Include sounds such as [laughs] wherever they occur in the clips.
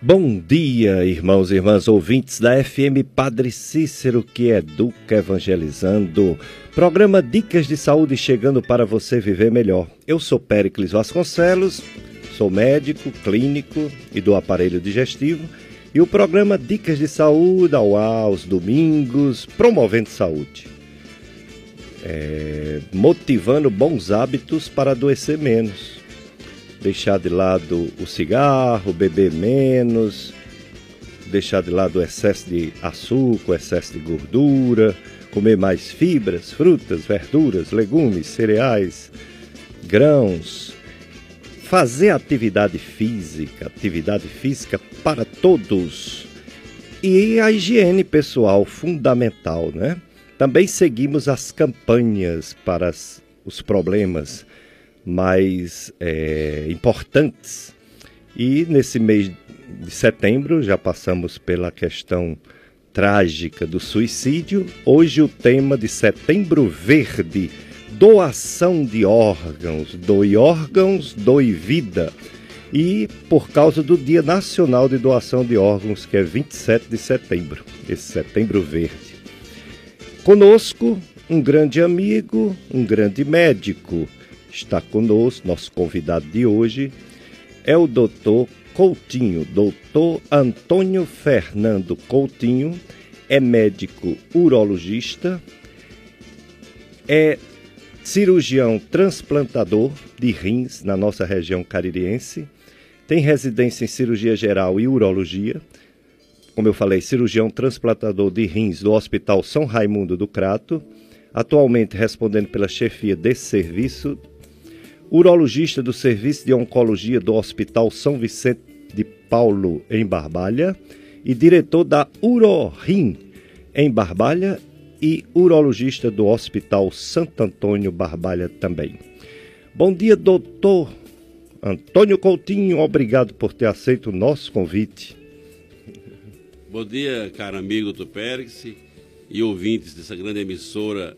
Bom dia, irmãos e irmãs ouvintes da FM Padre Cícero, que educa evangelizando. Programa Dicas de Saúde chegando para você viver melhor. Eu sou Péricles Vasconcelos, sou médico, clínico e do aparelho digestivo. E o programa Dicas de Saúde ao ar aos domingos, promovendo saúde. É, motivando bons hábitos para adoecer menos deixar de lado o cigarro, beber menos, deixar de lado o excesso de açúcar, o excesso de gordura, comer mais fibras, frutas, verduras, legumes, cereais, grãos, fazer atividade física, atividade física para todos. E a higiene pessoal fundamental, né? Também seguimos as campanhas para as, os problemas mais é, importantes. E nesse mês de setembro já passamos pela questão trágica do suicídio. Hoje o tema de Setembro Verde, doação de órgãos, doe órgãos, doe vida. E por causa do Dia Nacional de Doação de Órgãos, que é 27 de setembro, esse Setembro Verde. Conosco, um grande amigo, um grande médico, está conosco, nosso convidado de hoje é o doutor Coutinho, doutor Antônio Fernando Coutinho, é médico urologista, é cirurgião transplantador de rins na nossa região caririense, tem residência em cirurgia geral e urologia, como eu falei, cirurgião transplantador de rins do Hospital São Raimundo do Crato, atualmente respondendo pela chefia desse serviço urologista do Serviço de Oncologia do Hospital São Vicente de Paulo, em Barbalha, e diretor da Urorim, em Barbalha, e urologista do Hospital Santo Antônio Barbalha também. Bom dia, doutor Antônio Coutinho, obrigado por ter aceito o nosso convite. Bom dia, caro amigo Tupérix e ouvintes dessa grande emissora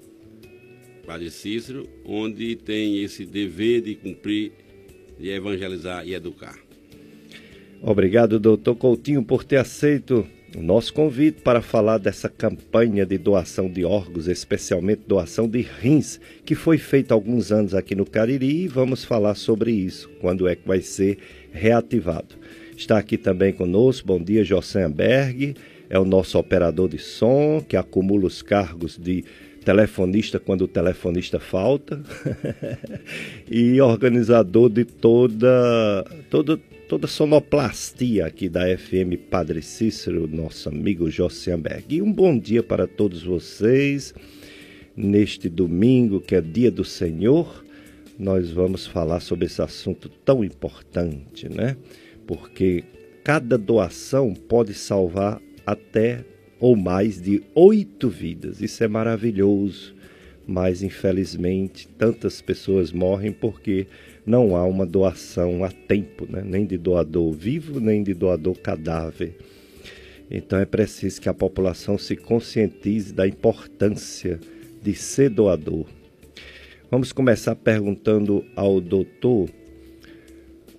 Padre Cícero, onde tem esse dever de cumprir, de evangelizar e educar. Obrigado, doutor Coutinho, por ter aceito o nosso convite para falar dessa campanha de doação de órgãos, especialmente doação de rins, que foi feita há alguns anos aqui no Cariri e vamos falar sobre isso, quando é que vai ser reativado. Está aqui também conosco, bom dia, José Berg, é o nosso operador de som, que acumula os cargos de telefonista quando o telefonista falta [laughs] e organizador de toda toda toda sonoplastia aqui da FM Padre Cícero, nosso amigo Jossianberg. E um bom dia para todos vocês neste domingo que é dia do Senhor. Nós vamos falar sobre esse assunto tão importante, né? Porque cada doação pode salvar até ou mais de oito vidas. Isso é maravilhoso, mas infelizmente tantas pessoas morrem porque não há uma doação a tempo, né? nem de doador vivo, nem de doador cadáver. Então é preciso que a população se conscientize da importância de ser doador. Vamos começar perguntando ao doutor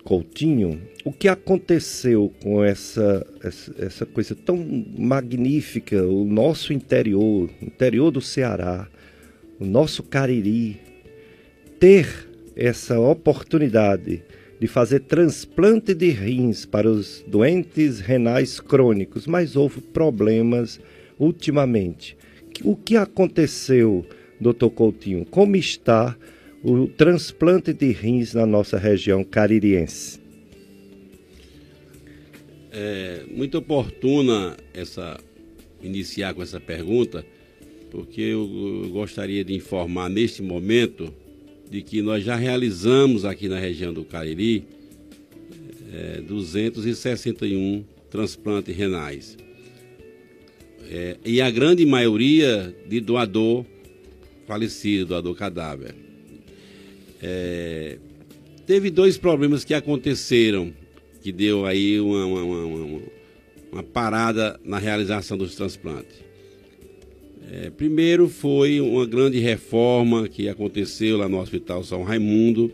Coutinho o que aconteceu com essa, essa, coisa tão magnífica, o nosso interior, interior do Ceará, o nosso Cariri, ter essa oportunidade de fazer transplante de rins para os doentes renais crônicos, mas houve problemas ultimamente. O que aconteceu, doutor Coutinho? Como está o transplante de rins na nossa região caririense? É muito oportuna essa iniciar com essa pergunta, porque eu, gostaria de informar neste momento de que nós já realizamos aqui na região do Cariri é, 261 transplantes renais. É, e a grande maioria de doador falecido, doador cadáver. É, teve dois problemas que aconteceram que deu aí uma, uma, uma, uma parada na realização dos transplantes. É, primeiro foi uma grande reforma que aconteceu lá no Hospital São Raimundo,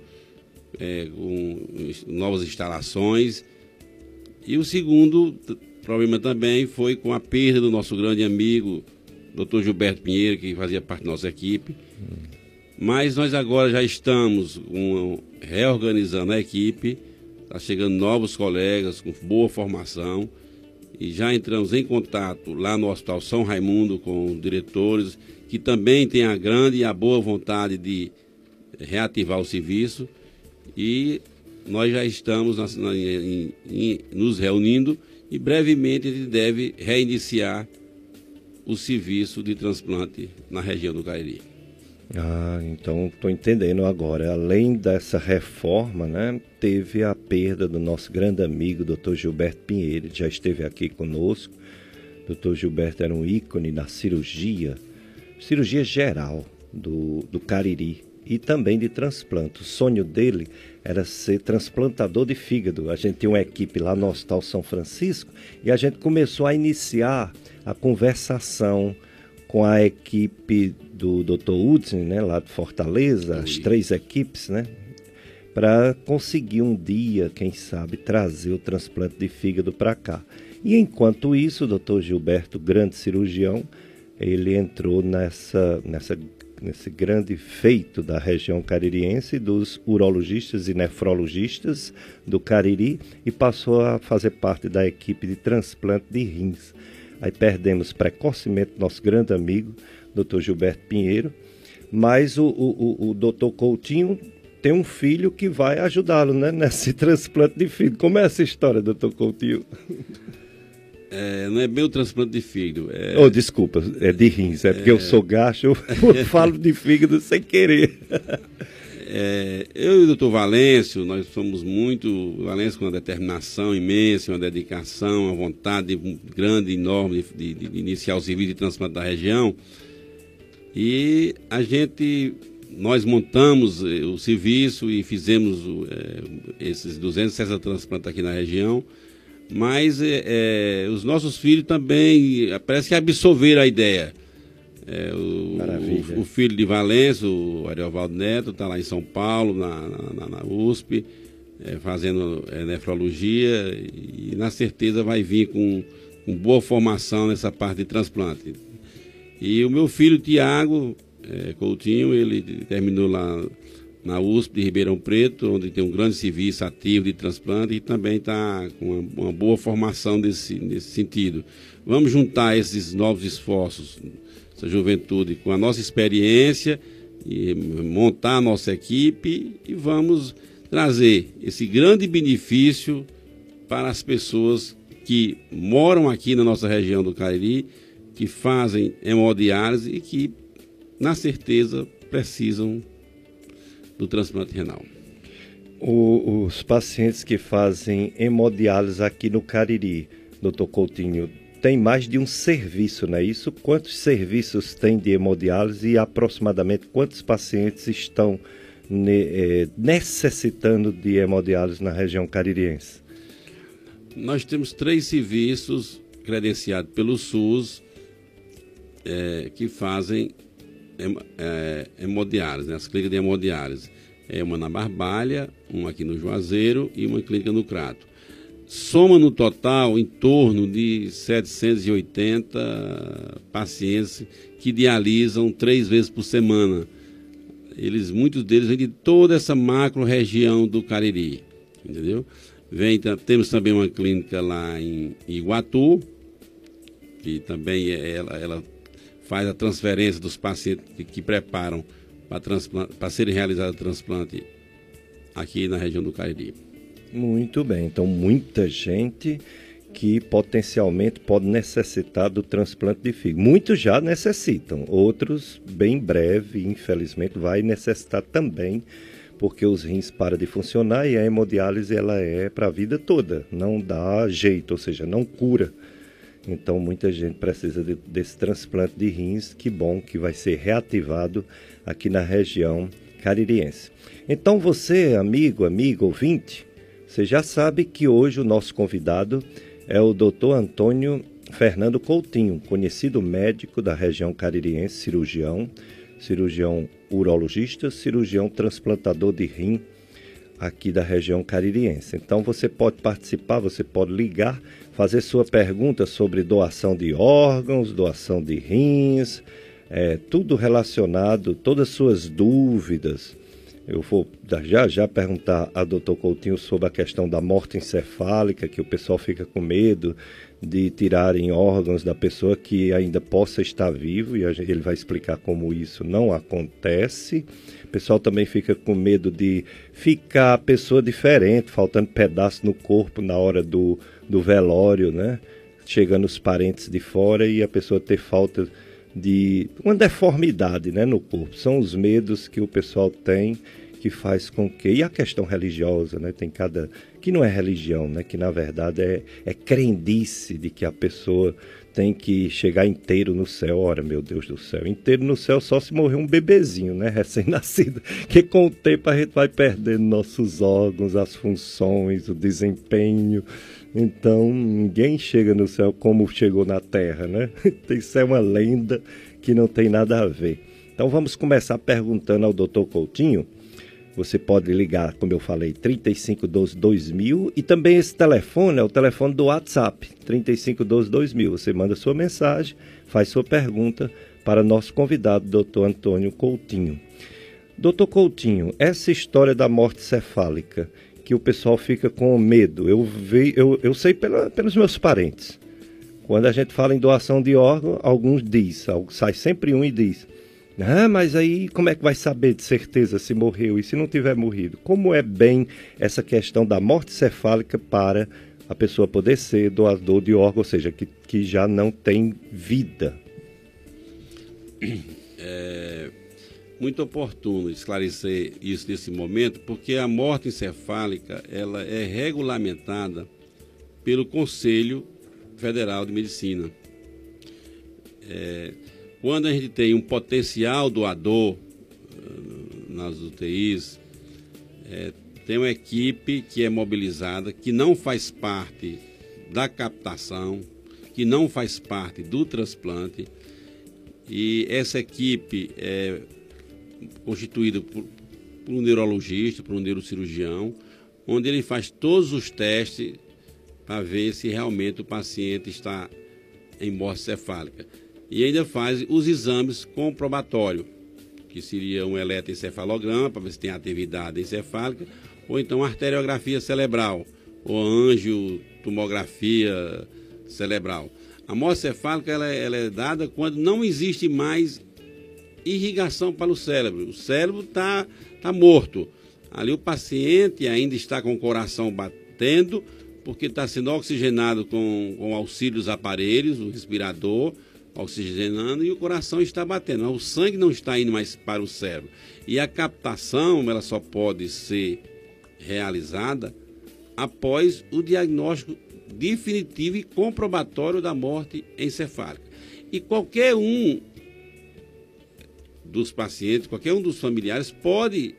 é, com novas instalações, E o segundo problema também foi com a perda do nosso grande amigo, Dr. Gilberto Pinheiro, que fazia parte da nossa equipe. Mas nós agora já estamos um, reorganizando a equipe, está chegando novos colegas com boa formação. E já entramos em contato lá no Hospital São Raimundo com os diretores, que também têm a grande e a boa vontade de reativar o serviço. E nós já estamos na, na, em, em, nos reunindo e brevemente ele deve reiniciar o serviço de transplante na região do Cariri. Ah, então estou entendendo agora. Além dessa reforma, né, teve a perda do nosso grande amigo, Dr. Gilberto Pinheiro, já esteve aqui conosco. Dr. Gilberto era um ícone na cirurgia, cirurgia geral do, do Cariri e também de transplante. O sonho dele era ser transplantador de fígado. A gente tinha uma equipe lá no Hospital São Francisco e a gente começou a iniciar a conversação com a equipe do Dr. Hudson, né, lá de Fortaleza, as três equipes, né, para conseguir um dia, quem sabe, trazer o transplante de fígado para cá. E enquanto isso, o Dr. Gilberto, grande cirurgião, ele entrou nessa, nessa, nesse grande feito da região caririense dos urologistas e nefrologistas do Cariri e passou a fazer parte da equipe de transplante de rins. Aí perdemos precocemente nosso grande amigo, Dr. Gilberto Pinheiro, mas o, o, o, o Dr. Coutinho tem um filho que vai ajudá-lo né, nesse [laughs] transplante de filho. Como é essa história, doutor Coutinho? É, não é bem o transplante de fígado. É... Oh, desculpa, é de rins, é porque é... eu sou gacho, [laughs] eu falo de fígado sem querer. É, eu e o doutor Valêncio, nós somos muito. Valêncio com uma determinação imensa, uma dedicação, uma vontade grande, enorme de, de, de iniciar o serviço de transplante da região. E a gente, nós montamos eh, o serviço e fizemos é, esses 260 transplantes aqui na região. Mas é, os nossos filhos também parece que absorveram a ideia. É, o, o, o, filho de Valença, o Ariovaldo Neto, está lá em São Paulo, na, na, na USP, é, fazendo é, nefrologia e, na certeza vai vir com, com, boa formação nessa parte de transplante. E o meu filho, Tiago é, Coutinho, ele terminou lá na USP de Ribeirão Preto, onde tem um grande serviço ativo de transplante e também está com uma, boa formação nesse, nesse sentido. Vamos juntar esses novos esforços essa juventude com a nossa experiência e montar a nossa equipe e vamos trazer esse grande benefício para as pessoas que moram aqui na nossa região do Cariri, que fazem hemodiálise e que, na certeza, precisam do transplante renal. O, os pacientes que fazem hemodiálise aqui no Cariri, doutor Coutinho, tem mais de um serviço, não é isso? Quantos serviços tem de hemodiálise e aproximadamente quantos pacientes estão ne, necessitando de hemodiálise na região caririense? Nós temos três serviços credenciados pelo SUS é, que fazem é, hemodiálise, né? as clínicas de hemodiálise. É uma na Barbalha, uma aqui no Juazeiro e uma clínica no Crato soma no total em torno de 780 pacientes que dialisam três vezes por semana. Eles, muitos deles vêm de toda essa macro região do Cariri, entendeu? Vem, temos também uma clínica lá em Iguatu, que também é, ela, ela faz a transferência dos pacientes que, preparam para serem realizados transplante aqui na região do Cariri. Muito bem, então muita gente que potencialmente pode necessitar do transplante de fígado. Muitos já necessitam, outros bem breve, infelizmente, vai necessitar também, porque os rins param de funcionar e a hemodiálise ela é para a vida toda, não dá jeito, ou seja, não cura. Então muita gente precisa de, desse transplante de rins, que bom que vai ser reativado aqui na região caririense. Então você, amigo, amigo, ouvinte, você já sabe que hoje o nosso convidado é o Dr. Antônio Fernando Coutinho, conhecido médico da região caririense, cirurgião, cirurgião urologista, cirurgião transplantador de rim aqui da região caririense. Então você pode participar, você pode ligar, fazer sua pergunta sobre doação de órgãos, doação de rins, é, tudo relacionado, todas as suas dúvidas. Eu vou já já perguntar a doutor Coutinho sobre a questão da morte encefálica, que o pessoal fica com medo de tirarem órgãos da pessoa que ainda possa estar vivo, e ele vai explicar como isso não acontece. O pessoal também fica com medo de ficar a pessoa diferente, faltando pedaço no corpo na hora do, do velório, né? Chegando os parentes de fora e a pessoa ter falta de uma deformidade né, no corpo. São os medos que o pessoal tem que faz com que e a questão religiosa, né, tem cada que não é religião, né, que na verdade é, é crendice de que a pessoa tem que chegar inteiro no céu. Ora, meu Deus do céu, inteiro no céu só se morrer um bebezinho, né, recém-nascido, [laughs] que com o tempo a gente vai perdendo nossos órgãos, as funções, o desempenho. Então, ninguém chega no céu como chegou na terra, né? [laughs] Isso é uma lenda que não tem nada a ver. Então, vamos começar perguntando ao Dr. Coutinho você pode ligar, como eu falei, 3512 2000 e também esse telefone é o telefone do WhatsApp, 3512 2000. Você manda sua mensagem, faz sua pergunta para nosso convidado, Dr. Antônio Coutinho. Doutor Coutinho, essa história da morte cefálica, que o pessoal fica com medo, eu, vi, eu, eu sei pela, pelos meus parentes. Quando a gente fala em doação de órgão, alguns diz, sai sempre um e diz, ah, mas aí como é que vai saber de certeza se morreu e se não tiver morrido? Como é bem essa questão da morte cefálica para a pessoa poder ser doador de órgão, ou seja, que, que já não tem vida? [clears throat] É muito oportuno esclarecer isso nesse momento, porque a morte encefálica ela é regulamentada pelo Conselho Federal de Medicina. É, quando a gente tem um potencial doador eh, nas UTIs, é, tem uma equipe que é mobilizada, que não faz parte da captação, que não faz parte do transplante, e essa equipe é constituída por, por um neurologista, por um neurocirurgião, onde ele faz todos os testes para ver se realmente o paciente está em morte cefálica e ainda faz os exames comprobatórios, que seria um eletroencefalograma para ver se tem atividade encefálica, ou então arteriografia cerebral, ou angiotomografia cerebral. A morte cefálica ela, é, ela é dada quando não existe mais irrigação para o cérebro. O cérebro está tá morto. Ali o paciente ainda está com o coração batendo, porque está sendo oxigenado com, com auxílio dos aparelhos, o respirador, oxigenando e o coração está batendo. O sangue não está indo mais para o cérebro. E a captação ela só pode ser realizada após o diagnóstico definitivo e comprobatório da morte encefálica. E qualquer um dos pacientes, qualquer um dos familiares pode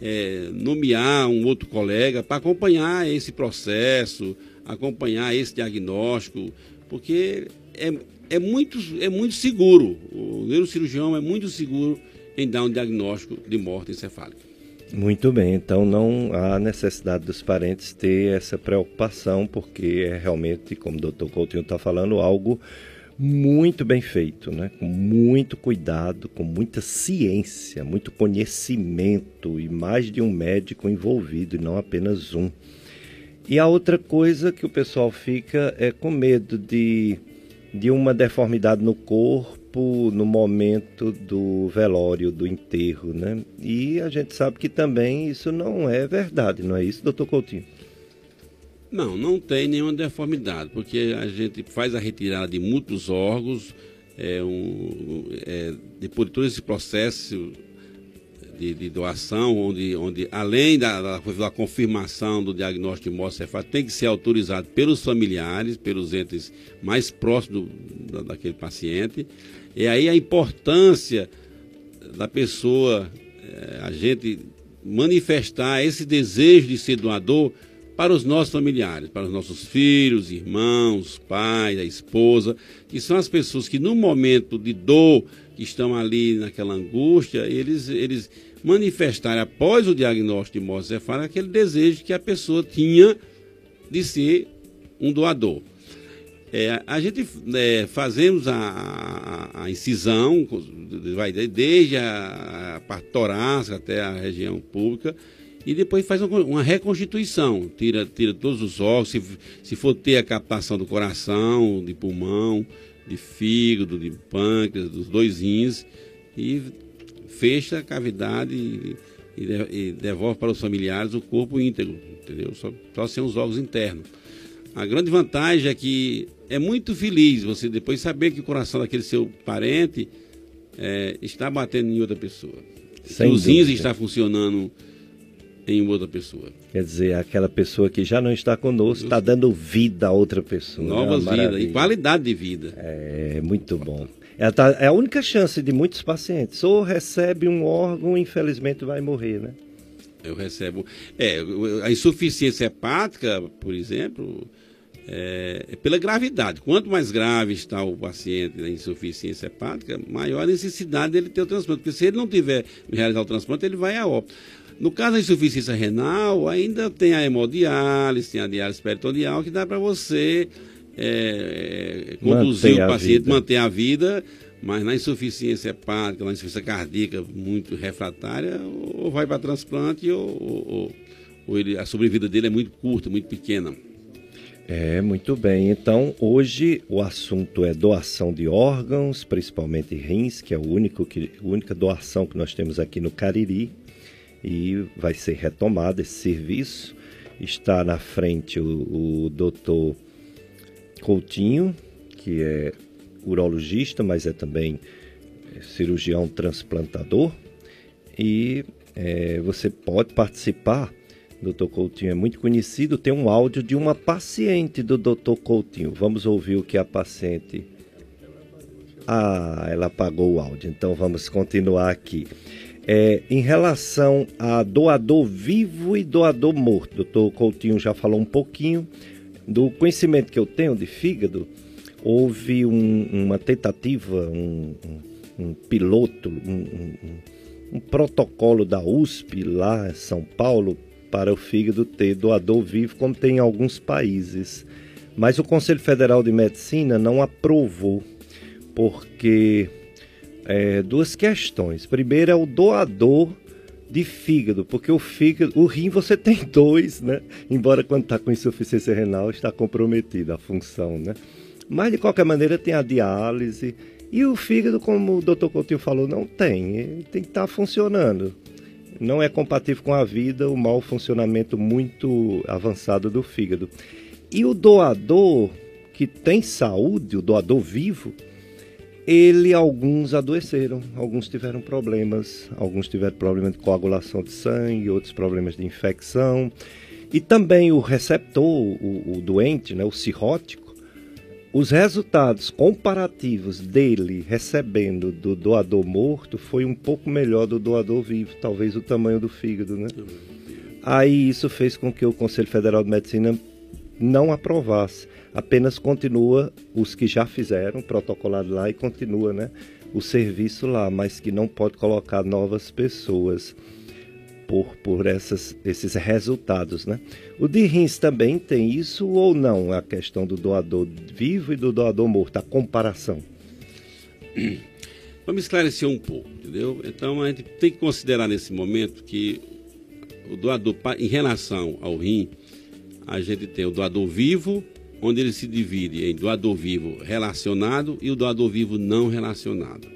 é, nomear um outro colega para acompanhar esse processo, acompanhar esse diagnóstico, porque é, é muito, é muito seguro. O neurocirurgião é muito seguro em dar um diagnóstico de morte encefálica. Muito bem, então não há necessidade dos parentes ter essa preocupação, porque é realmente, como o doutor Coutinho está falando, algo muito bem feito, né? com muito cuidado, com muita ciência, muito conhecimento e mais de um médico envolvido e não apenas um. E a outra coisa que o pessoal fica é com medo de de uma deformidade no corpo no momento do velório, do enterro, né? E a gente sabe que também isso não é verdade, não é isso, doutor Coutinho? Não, não tem nenhuma deformidade, porque a gente faz a retirada de muitos órgãos, é um, é, depois de todo esse processo de, de, doação, onde, onde além da, da, da, confirmação do diagnóstico de morte cefálica, tem que ser autorizado pelos familiares, pelos entes mais próximos do, da, daquele paciente. E aí a importância da pessoa, é, a gente manifestar esse desejo de ser doador para os nossos familiares, para os nossos filhos, irmãos, pais, a esposa, que são as pessoas que no momento de dor, que estão ali naquela angústia, eles, eles manifestar após o diagnóstico de morte cefálica aquele desejo que a pessoa tinha de ser um doador. É, a gente é, fazemos a, a, a, incisão, vai desde a, a parte torácica até a região pública, e depois faz uma, reconstituição, tira, tira todos os órgãos, se, se for ter a captação do coração, de pulmão, de fígado, de pâncreas, dos dois rins, e fecha a cavidade e, e, devolve para os familiares o corpo íntegro, entendeu? Só, só sem os órgãos internos. A grande vantagem é que é muito feliz você depois saber que o coração daquele seu parente é, está batendo em outra pessoa. Sem os rins está funcionando em outra pessoa. Quer dizer, aquela pessoa que já não está conosco está dando vida a outra pessoa. Né? Novas né? vidas e qualidade de vida. É, muito bom. É, tá, é a única chance de muitos pacientes. Ou recebe um órgão, infelizmente vai morrer, né? Eu recebo. É, a insuficiência hepática, por exemplo, é, é, pela gravidade. Quanto mais grave está o paciente da insuficiência hepática, maior a necessidade dele ter o transplante. Porque se ele não tiver realizar o transplante, ele vai a óbito. No caso da insuficiência renal, ainda tem a hemodiálise, tem a diálise peritoneal, que dá para você é, conduzir manter o paciente, manter a vida, mas na insuficiência hepática, na insuficiência cardíaca muito refratária, ou vai para transplante ou, ou, ou ele, a sobrevida dele é muito curta, muito pequena. É, muito bem. Então, hoje o assunto é doação de órgãos, principalmente rins, que é o único que, a única doação que nós temos aqui no Cariri. E vai ser retomado esse serviço. Está na frente o, o doutor Coutinho, que é urologista, mas é também cirurgião transplantador. E é, você pode participar Dr. Coutinho é muito conhecido, tem um áudio de uma paciente do Dr. Coutinho. Vamos ouvir o que a paciente. Ah, ela apagou o áudio, então vamos continuar aqui. É, em relação a doador vivo e doador morto, o doutor Coutinho já falou um pouquinho do conhecimento que eu tenho de fígado. Houve um, uma tentativa, um, um, um piloto, um, protocolo da USP lá em São Paulo para o fígado ter doador vivo, como tem em alguns países. Mas o Conselho Federal de Medicina não aprovou, porque é, duas questões. Primeiro é o doador de fígado, porque o fígado, o rim você [laughs] tem dois, né? Embora quando está com insuficiência renal está comprometida a função, né? Mas de qualquer maneira tem a diálise e o fígado, como o Dr. Coutinho falou, não tem, ele tem que estar tá funcionando não é compatível com a vida o mau funcionamento muito avançado do fígado. E o doador que tem saúde, o doador vivo, ele alguns adoeceram, alguns tiveram problemas, alguns tiveram problemas de coagulação de sangue, outros problemas de infecção. E também o receptor, o, o doente, né, o cirrótico, os resultados comparativos dele recebendo do doador morto foi um pouco melhor do doador vivo, talvez o tamanho do fígado, né? Aí isso fez com que o Conselho Federal de Medicina não aprovasse, apenas continua os que já fizeram protocolado lá e continua, né, o serviço lá, mas que não pode colocar novas pessoas por, por essas, esses resultados. Né? O de rins também tem isso ou não? A questão do doador vivo e do doador morto, a comparação. Vamos esclarecer um pouco, entendeu? Então a gente tem que considerar nesse momento que o doador, em relação ao rim, a gente tem o doador vivo, onde ele se divide em doador vivo relacionado e o doador vivo não relacionado.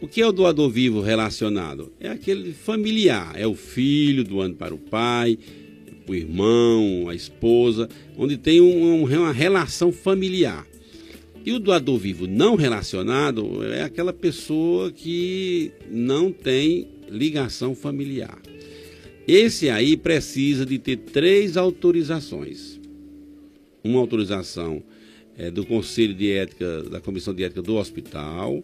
O que é o doador vivo relacionado? É aquele familiar, é o filho doando para o pai, o irmão, a esposa, onde tem um, uma relação familiar. E o doador vivo não relacionado é aquela pessoa que não tem ligação familiar. Esse aí precisa de ter três autorizações. Uma autorização é, do Conselho de Ética, da Comissão de Ética do Hospital,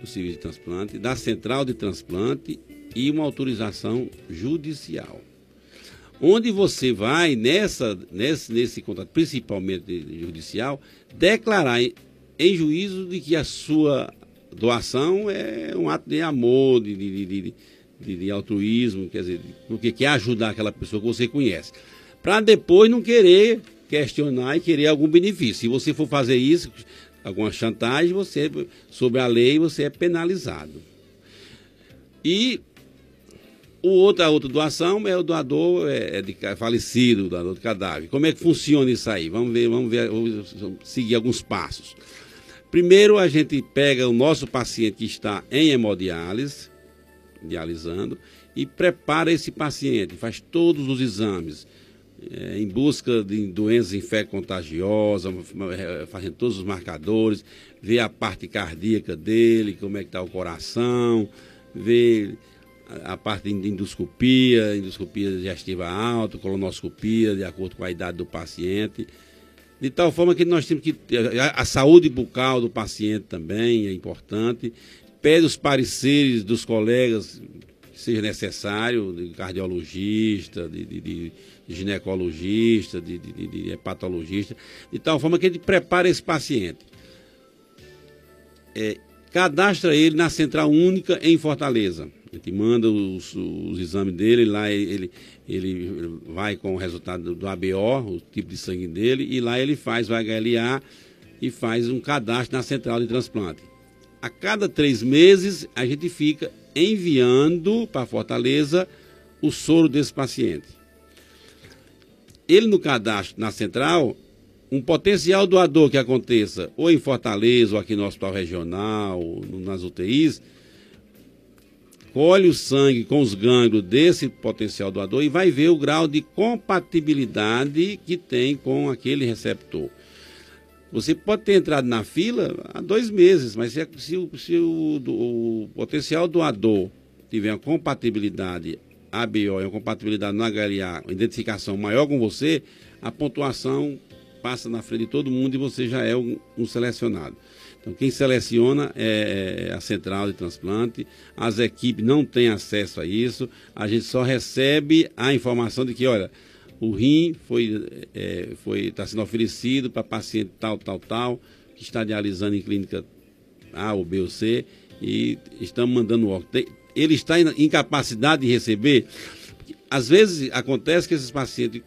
do serviço de transplante, da central de transplante e uma autorização judicial. Onde você vai, nessa, nesse, nesse contrato, principalmente judicial, declarar em, em juízo de que a sua doação é um ato de amor, de, de, de, de, altruísmo, quer dizer, porque quer ajudar aquela pessoa que você conhece. Para depois não querer questionar e querer algum benefício. Se você for fazer isso, alguma chantagem, você, sobre a lei, você é penalizado. E o outro, a outra doação é o doador é, é de falecido, o doador de cadáver. Como é que funciona isso aí? Vamos ver, vamos ver, vamos seguir alguns passos. Primeiro, a gente pega o nosso paciente que está em hemodiálise, dialisando, e prepara esse paciente, faz todos os exames, é, em busca de doenças infecto-contagiosas, fazendo todos os marcadores, vê a parte cardíaca dele, como é que está o coração, vê a parte de endoscopia, endoscopia digestiva alta, colonoscopia, de acordo com a idade do paciente. De tal forma que nós temos que. A, a saúde bucal do paciente também é importante. Pede os pareceres dos colegas, seja necessário, de cardiologista, de, de, de ginecologista, de, de, de hepatologista, de tal forma que ele prepara esse paciente. É, cadastra ele na central única em Fortaleza. A gente manda os, os exames dele, lá ele, ele vai com o resultado do ABO, o tipo de sangue dele, e lá ele faz o HLA e faz um cadastro na central de transplante. A cada três meses, a gente fica enviando para Fortaleza o soro desse paciente. Ele no cadastro na central, um potencial doador que aconteça ou em Fortaleza ou aqui no hospital regional, nas UTIs, colhe o sangue com os gânglios desse potencial doador e vai ver o grau de compatibilidade que tem com aquele receptor. Você pode ter entrado na fila há dois meses, mas se, se, se o, o, potencial doador tiver uma compatibilidade ABO, uma compatibilidade no HLA, uma identificação maior com você, a pontuação passa na frente de todo mundo e você já é um, um selecionado. Então, quem seleciona é, é a central de transplante, as equipes não têm acesso a isso, a gente só recebe a informação de que, olha, o rim foi é, foi está sendo oferecido para paciente tal, tal, tal, que está dialisando em clínica A ou B ou C, e estamos mandando o órgão. Ele está em incapacidade de receber. Às vezes acontece que esses pacientes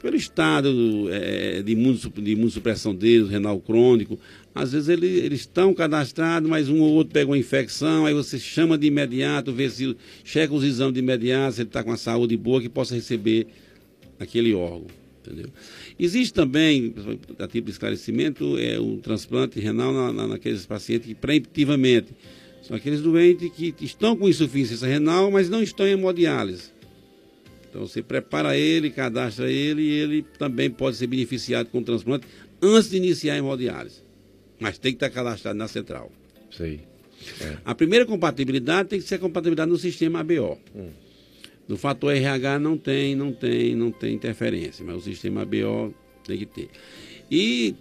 pelo estado é, de, de imunossupressão deles, renal crônico. Às vezes ele, eles estão cadastrados, mas um ou outro pega uma infecção, aí você chama de imediato, vê se checa os exames de imediato, se ele está com a saúde boa, que possa receber aquele órgão. Entendeu? Existe também, a tipo de esclarecimento, é o transplante renal na, na, naqueles pacientes que preemptivamente são aqueles doentes que estão com insuficiência renal, mas não estão em hemodiálise. Então você prepara ele, cadastra ele e ele também pode ser beneficiado com o transplante antes de iniciar a hemodiálise. Mas tem que estar cadastrado na central. Sei. É. A primeira compatibilidade tem que ser a compatibilidade no sistema ABO. Hum. No fator RH não tem, não tem, não tem interferência, mas o sistema ABO tem que ter. E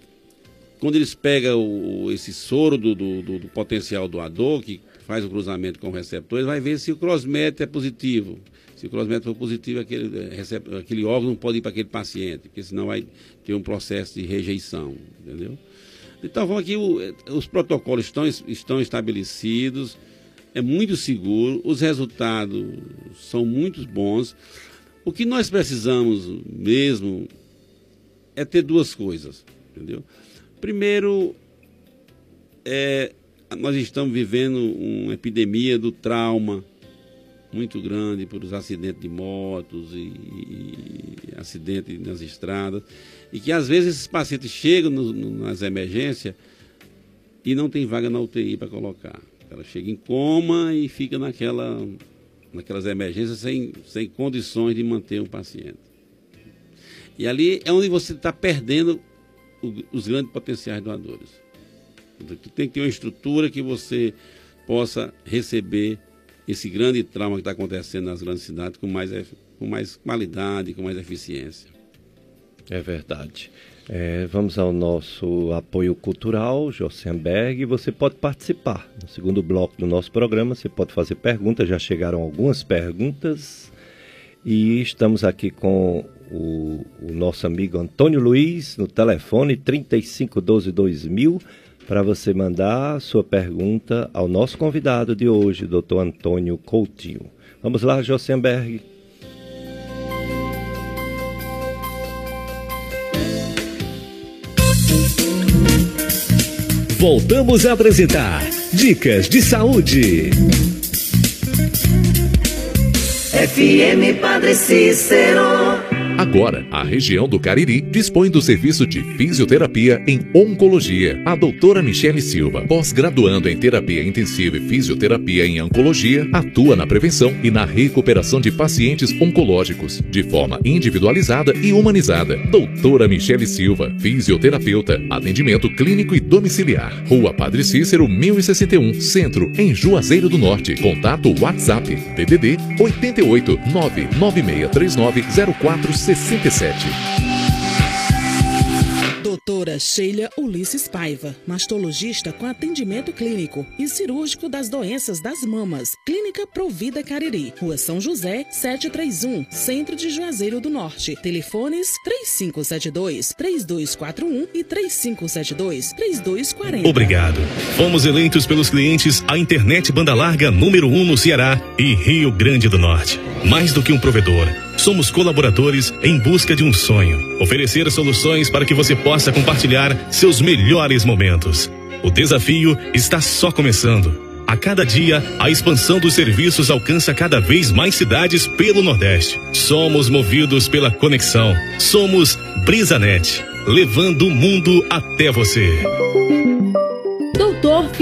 quando eles pegam o, esse soro do, do, do, potencial doador, que faz o cruzamento com o receptor, ele vai ver se o crossmet é positivo. Se o crossométrio for positivo, aquele, eh, aquele órgão não pode ir para aquele paciente, porque senão vai ter um processo de rejeição, entendeu? Então, aqui o, os protocolos estão, estão estabelecidos, é muito seguro, os resultados são muito bons. O que nós precisamos mesmo é ter duas coisas, entendeu? Primeiro, é, nós estamos vivendo uma epidemia do trauma, muito grande por os acidentes de motos e, e acidentes nas estradas. E que às vezes esses pacientes chegam no, no, nas emergências e não tem vaga na UTI para colocar. Ela chega em coma e fica naquela, naquelas emergências sem, sem condições de manter o paciente. E ali é onde você está perdendo os grandes potenciais doadores. Tem que ter uma estrutura que você possa receber esse grande trauma que está acontecendo nas grandes cidades com mais, com mais qualidade, com mais eficiência. É verdade. É, vamos ao nosso apoio cultural, Jossenberg. Você pode participar. No segundo bloco do nosso programa, você pode fazer perguntas. Já chegaram algumas perguntas. E estamos aqui com o, o nosso amigo Antônio Luiz, no telefone 3512 2000 para você mandar sua pergunta ao nosso convidado de hoje, Dr. Antônio Coutinho. Vamos lá, Josenberg. Voltamos a apresentar Dicas de Saúde. FM Padre Cícero. Agora, a região do Cariri dispõe do serviço de fisioterapia em oncologia. A doutora Michele Silva, pós-graduando em terapia intensiva e fisioterapia em oncologia, atua na prevenção e na recuperação de pacientes oncológicos, de forma individualizada e humanizada. Doutora Michele Silva, fisioterapeuta, atendimento clínico e domiciliar. Rua Padre Cícero, 1061, Centro, em Juazeiro do Norte. Contato WhatsApp, DDD 88 99639 04 67. Doutora Sheila Ulisses Paiva, mastologista com atendimento clínico e cirúrgico das doenças das mamas. Clínica Provida Cariri, Rua São José, 731, Centro de Juazeiro do Norte. Telefones 3572-3241 e 3572-3240. Obrigado. Fomos eleitos pelos clientes a internet banda larga número 1 um no Ceará e Rio Grande do Norte. Mais do que um provedor, somos colaboradores em busca de um sonho. Oferecer soluções para que você possa compartilhar seus melhores momentos. O desafio está só começando. A cada dia, a expansão dos serviços alcança cada vez mais cidades pelo Nordeste. Somos movidos pela conexão. Somos Brisanet, levando o mundo até você.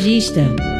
Ecologista.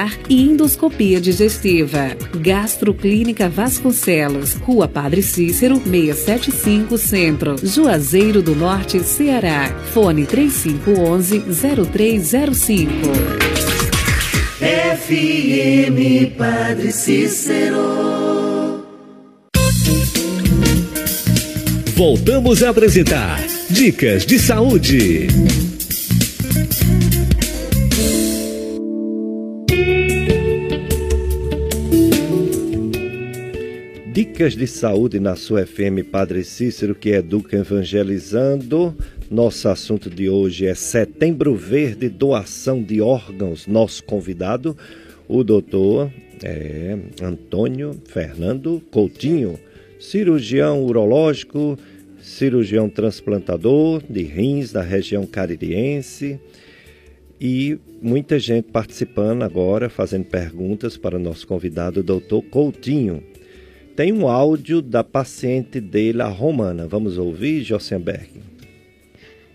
e endoscopia digestiva. Gastroclínica Vasconcelos, Rua Padre Cícero, 675 Centro, Juazeiro do Norte, Ceará. Fone 3511-0305. FM Padre Cícero. Voltamos a apresentar Dicas de Saúde. Dicas de saúde na sua FM Padre Cícero, que educa evangelizando. Nosso assunto de hoje é Setembro Verde, doação de órgãos. Nosso convidado, o doutor é, Antônio Fernando Coutinho, cirurgião urológico, cirurgião transplantador de rins da região caririense. E muita gente participando agora, fazendo perguntas para o nosso convidado, o doutor Coutinho. Tem um áudio da paciente dele, a Romana. Vamos ouvir, Josenberg?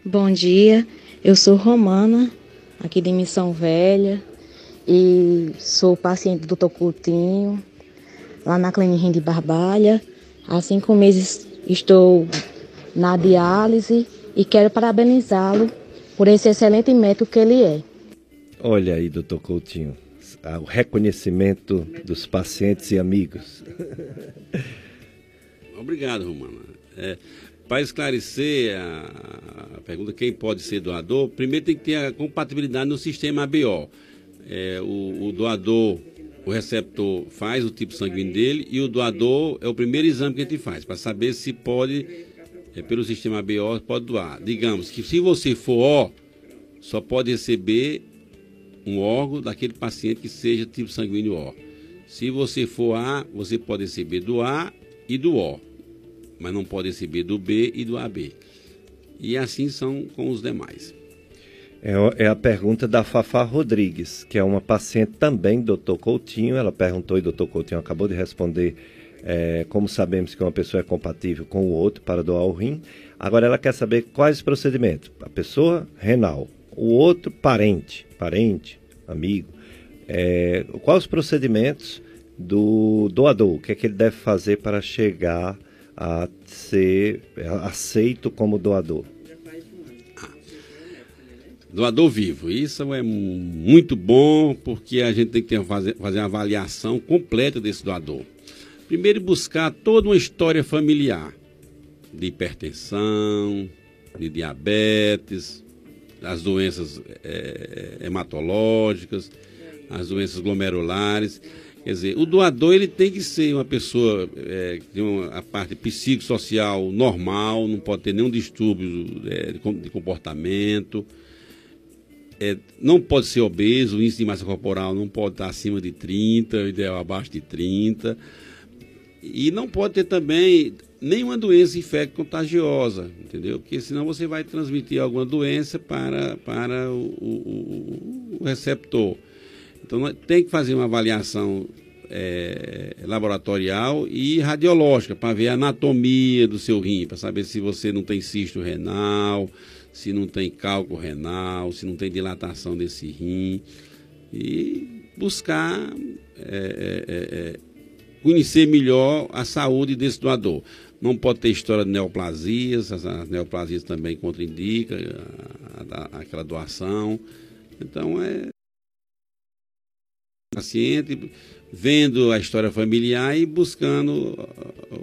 Bom dia, eu sou Romana, aqui de Missão Velha, e sou paciente do Dr. Coutinho, lá na Clínica de Barbalha. Há cinco meses estou na diálise e quero parabenizá-lo por esse excelente médico que ele é. Olha aí, doutor Coutinho o reconhecimento dos pacientes e amigos. [laughs] Obrigado, Romana. É, para esclarecer a, a, pergunta quem pode ser doador, primeiro tem que ter a compatibilidade no sistema ABO. É, o, o, doador, o receptor faz o tipo sanguíneo dele e o doador é o primeiro exame que a gente faz para saber se pode, é, pelo sistema ABO, pode doar. Digamos que se você for O, só pode receber um órgão daquele paciente que seja tipo sanguíneo O. Se você for A, você pode receber do A e do O, mas não pode receber do B e do AB. E assim são com os demais. É, é a pergunta da Fafá Rodrigues, que é uma paciente também, doutor Coutinho. Ela perguntou e doutor Coutinho acabou de responder é, como sabemos que uma pessoa é compatível com o outro para doar o rim. Agora ela quer saber quais procedimentos. A pessoa renal, o outro parente, parente, amigo. É, quais os procedimentos do doador? O que é que ele deve fazer para chegar a ser aceito como doador? doador vivo. Isso é muito bom porque a gente tem que ter, fazer, fazer uma avaliação completa desse doador. Primeiro, buscar toda uma história familiar de hipertensão, de diabetes, as doenças é, hematológicas, as doenças glomerulares. Quer dizer, o doador ele tem que ser uma pessoa é, que tem uma, a parte psicossocial normal, não pode ter nenhum distúrbio é, de comportamento é, não pode ser obeso, o índice de massa corporal não pode estar acima de 30, o ideal abaixo de 30. E não pode ter também nenhuma doença infecto-contagiosa, entendeu? Porque senão você vai transmitir alguma doença para, para o, o, o receptor. Então tem que fazer uma avaliação é, laboratorial e radiológica para ver a anatomia do seu rim, para saber se você não tem cisto renal, se não tem cálculo renal, se não tem dilatação desse rim. E buscar é, é, é, é, conhecer melhor a saúde desse doador. Não pode ter história de neoplasias, as, as neoplasias também contraindicam aquela doação. Então é paciente vendo a história familiar e buscando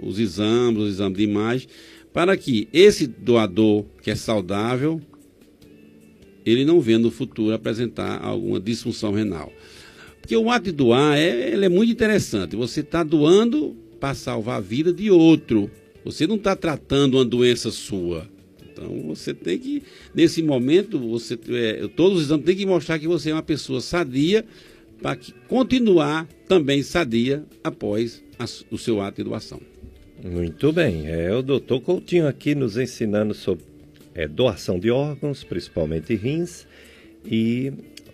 os exames, os exames de imagem para que esse doador que é saudável, ele não venha no futuro apresentar alguma disfunção renal. Porque o ato de doar é, é muito interessante. Você está doando para salvar a vida de outro. Você não está tratando uma doença sua. Então você tem que, nesse momento, você é, todos os exames têm que mostrar que você é uma pessoa sadia para continuar também sadia após a, o seu ato de doação. Muito bem, é o doutor Coutinho aqui nos ensinando sobre é, doação de órgãos, principalmente rins, e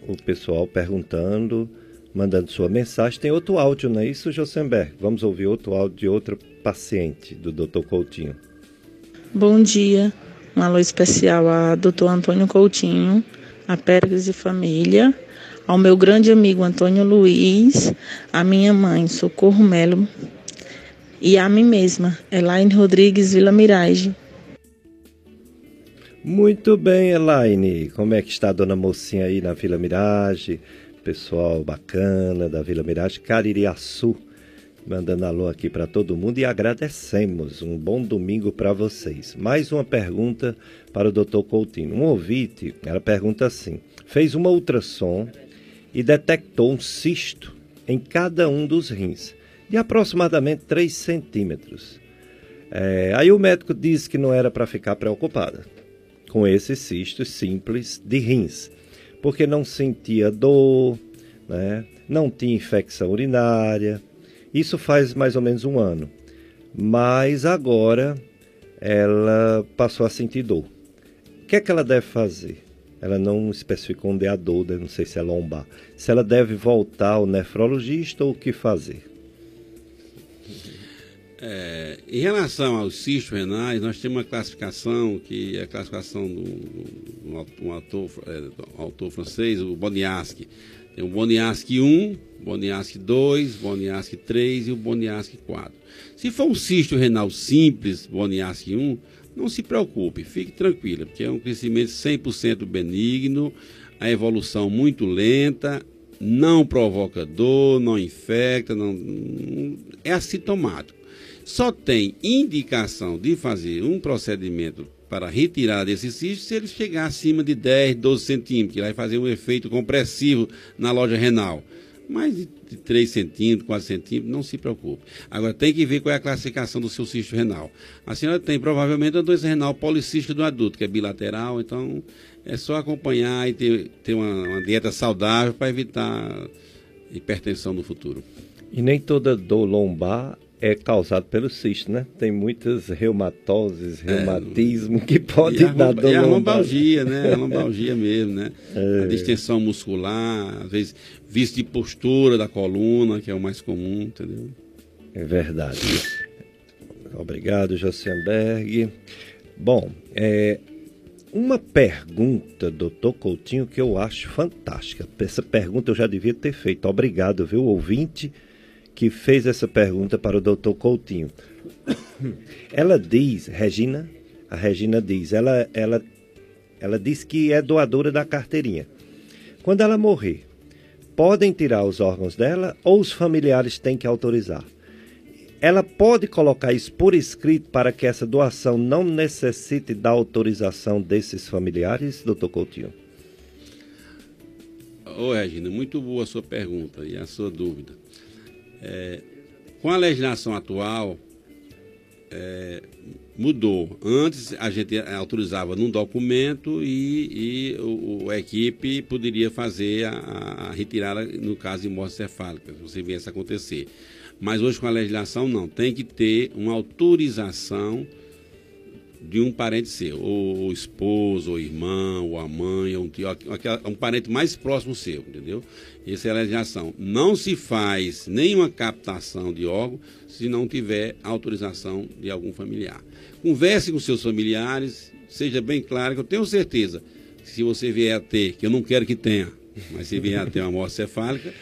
o pessoal perguntando, mandando sua mensagem. Tem outro áudio, não é isso, Josenberg? Vamos ouvir outro áudio de outra paciente do doutor Coutinho. Bom dia, um alô especial a doutor Antônio Coutinho, a Pérez e família, ao meu grande amigo Antônio Luiz, a minha mãe Socorro Melo e a mim mesma, Elaine Rodrigues Vila Mirage. Muito bem, Elaine. Como é que está a dona mocinha aí na Vila Mirage? Pessoal bacana da Vila Mirage, Caririaçu. Mandando alô aqui para todo mundo e agradecemos. Um bom domingo para vocês. Mais uma pergunta para o Dr. Coutinho. Um ouvinte, ela pergunta assim: fez uma ultrassom e detectou um cisto em cada um dos rins de aproximadamente 3 centímetros. É, aí o médico disse que não era para ficar preocupada com esses cistos simples de rins, porque não sentia dor, né? não tinha infecção urinária. Isso faz mais ou menos um ano. Mas agora ela passou a sentir dor. O que é que ela deve fazer? Ela não especificou onde é a dor, não sei se é lombar. Se ela deve voltar ao nefrologista ou o que fazer? É, em relação aos cistos renais, nós temos uma classificação que é a classificação do, um, autor, é, autor francês, o Boniaski. Tem o Boniaski 1, Boniaski 2, Boniaski 3 e o Boniaski 4. Se for um cisto renal simples, Boniaski 1, não se preocupe, fique tranquila, porque é um crescimento 100% benigno, a evolução muito lenta, não provoca dor, não infecta, não, é assintomático só tem indicação de fazer um procedimento para retirar desse cisto se ele chegar acima de 10, 12 centímetros, que vai fazer um efeito compressivo na loja renal. Mais de 3 centímetros, 4 centímetros, não se preocupe. Agora tem que ver qual é a classificação do seu cisto renal. A senhora tem provavelmente uma doença renal policística do adulto, que é bilateral, então é só acompanhar e ter, ter uma, uma dieta saudável para evitar hipertensão no futuro. E nem toda dor lombar é causado pelo cisto, né? Tem muitas reumatoses, é, reumatismo que pode dar dor. É a lombalgia, né? [laughs] A lombalgia mesmo, né? É. A distensão muscular, às vezes vício de postura da coluna, que é o mais comum, entendeu? É verdade. Obrigado, Josianberg. Bom, é, uma pergunta, doutor Coutinho, que eu acho fantástica. Essa pergunta eu já devia ter feito. Obrigado, viu, ouvinte? Que fez essa pergunta para o doutor Coutinho. Ela diz, Regina, a Regina diz, ela, ela, ela diz que é doadora da carteirinha. Quando ela morrer, podem tirar os órgãos dela ou os familiares têm que autorizar? Ela pode colocar isso por escrito para que essa doação não necessite da autorização desses familiares, doutor Coutinho? Ô, Regina, muito boa a sua pergunta e a sua dúvida. É, com a legislação atual, é, mudou. Antes a gente autorizava num documento e, e o, a equipe poderia fazer a, a, retirada no caso de morte cefálica, se você viesse acontecer. Mas hoje com a legislação não, tem que ter uma autorização de um parente seu, ou o esposo, ou irmão, ou a mãe, ou um tio, um parente mais próximo seu, entendeu? Essa é a legislação. Não se faz nenhuma captação de órgão se não tiver autorização de algum familiar. Converse com seus familiares, seja bem claro que eu tenho certeza que se você vier a ter, que eu não quero que tenha, mas se vier a ter uma morte cefálica,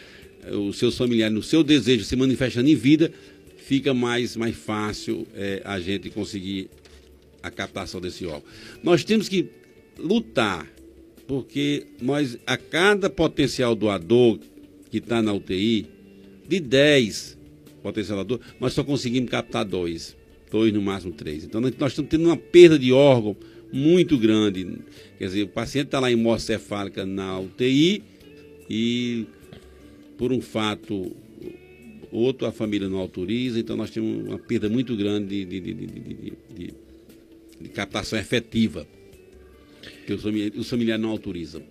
os seus familiares, no seu desejo se manifestando em vida, fica mais, mais fácil é, a gente conseguir a captação desse órgão. Nós temos que lutar, porque nós, a cada potencial doador que está na UTI, de 10 potencial doador, nós só conseguimos captar dois, dois no máximo três. Então nós estamos tendo uma perda de órgão muito grande. Quer dizer, o paciente está lá em morte na UTI e por um fato outro a família não autoriza, então nós temos uma perda muito grande de, de, de, de de captação efetiva, que os familiares, não autorizam.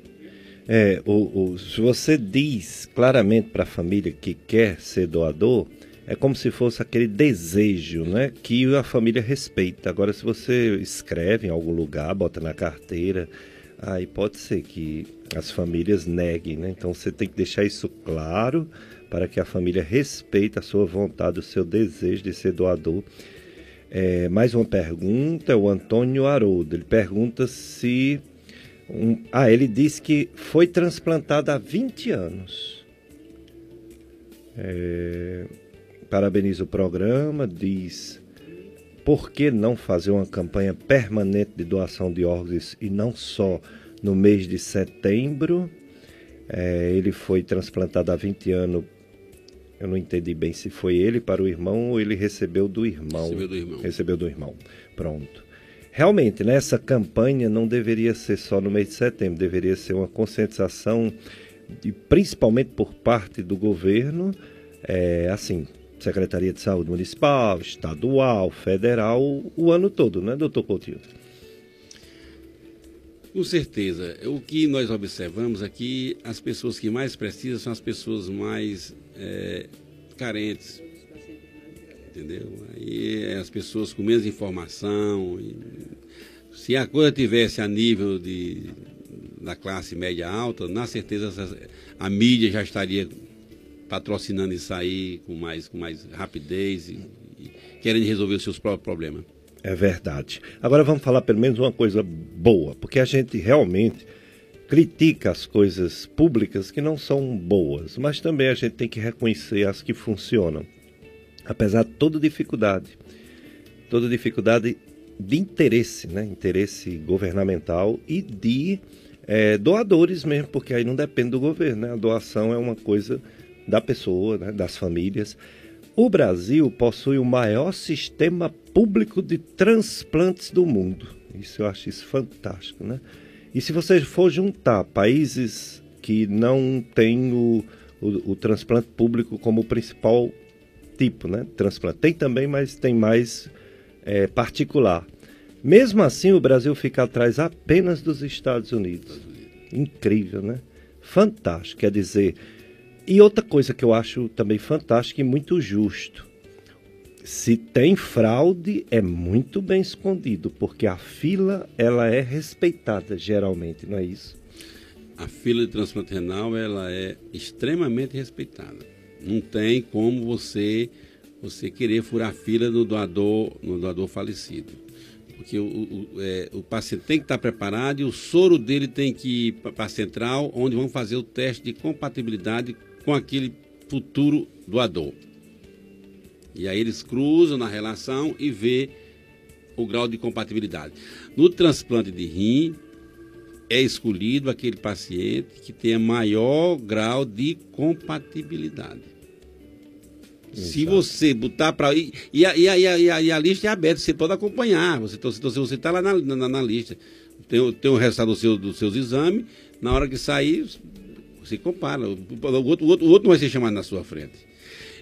É, o, o, se você diz claramente para a família que quer ser doador, é como se fosse aquele desejo, né, que a família respeita. Agora, se você escreve em algum lugar, bota na carteira, aí pode ser que as famílias neguem, né? Então você tem que deixar isso claro para que a família respeite a sua vontade, o seu desejo de ser doador é, mais uma pergunta, o Antônio Haroldo. Ele pergunta se. Um, ah, ele disse que foi transplantado há 20 anos. É, parabeniza o programa, diz por que não fazer uma campanha permanente de doação de órgãos e não só no mês de setembro. É, ele foi transplantado há 20 anos eu não entendi bem se foi ele para o irmão ou ele recebeu do irmão. Recebeu do irmão. Recebeu do irmão. Pronto. Realmente, né, essa campanha não deveria ser só no mês de setembro, deveria ser uma conscientização, de, principalmente por parte do governo, é, assim, Secretaria de Saúde Municipal, Estadual, Federal, o ano todo, né, doutor Coutinho? Com certeza. O que nós observamos aqui, as pessoas que mais precisam são as pessoas mais é, carentes. Entendeu? Aí é as pessoas com menos informação. Se a coisa tivesse a nível de, da classe média alta, na certeza a mídia já estaria patrocinando isso aí com mais, com mais rapidez e, e querendo resolver os seus próprios problemas. É verdade. Agora vamos falar pelo menos uma coisa boa, porque a gente realmente critica as coisas públicas que não são boas, mas também a gente tem que reconhecer as que funcionam. Apesar de toda dificuldade, toda dificuldade de interesse, né? interesse governamental e de é, doadores mesmo, porque aí não depende do governo, né? a doação é uma coisa da pessoa, né? das famílias. O Brasil possui o maior sistema público de transplantes do mundo. Isso eu acho isso fantástico, né? E se você for juntar países que não têm o, o, o transplante público como principal tipo, né? Transplante. Tem também, mas tem mais é, particular. Mesmo assim, o Brasil fica atrás apenas dos Estados Unidos. Incrível, né? Fantástico. Quer dizer, e outra coisa que eu acho também fantástico e muito justo. se tem fraude, é muito bem escondido, porque a fila ela é respeitada geralmente, não é isso? A fila de transplante renal ela é extremamente respeitada. Não tem como você você querer furar a fila do doador, no doador falecido. Porque o, o, é, o paciente tem que estar preparado e o soro dele tem que ir para a central, onde vão fazer o teste de compatibilidade com aquele futuro doador. E aí eles cruzam na relação e vê o grau de compatibilidade. No transplante de rim, é escolhido aquele paciente que tenha maior grau de compatibilidade. Exato. Se você botar para. E, e, a, e, a, e, a, e, a, lista é aberta, você pode acompanhar. Você está então, você tá lá na, na, na, lista. Tem, tem o resultado do seu, dos seus exames. Na hora que sair, você compara. O, outro, o, outro, o outro não vai ser chamado na sua frente.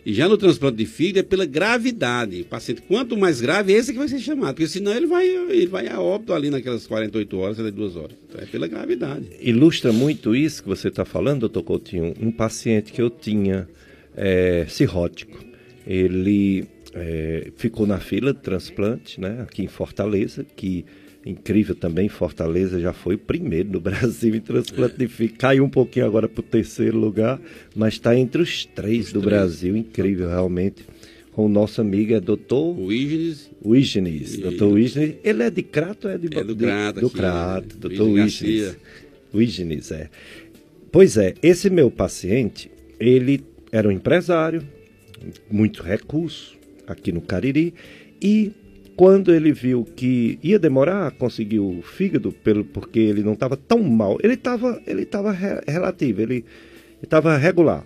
E já no transplante de fígado é pela gravidade. O paciente, quanto mais grave, esse é que vai ser chamado. Porque senão ele vai, ele vai a óbito ali naquelas 48 horas, 72 horas. Então é pela gravidade. Ilustra muito isso que você está falando, doutor Coutinho. Um paciente que eu tinha é, cirrótico. Ele é, ficou na fila de transplante, né, aqui em Fortaleza, que incrível também, Fortaleza já foi o primeiro no [laughs] Brasil em transplante de fígado. Caiu um pouquinho agora para o terceiro lugar, mas está entre os três os do três. Brasil, incrível realmente. Com o nosso amigo é doutor... Wigenes. Wigenes, doutor Wigenes. Ele é de Crato ou é de... É do Crato. Do, Crato, doutor Wigenes. Wigenes, é. Pois é, esse meu paciente, ele era um empresário, muito recurso, aqui no Cariri, e quando ele viu que ia demorar a conseguir o fígado, pelo, porque ele não estava tão mal, ele estava ele tava re, relativo, ele estava regular.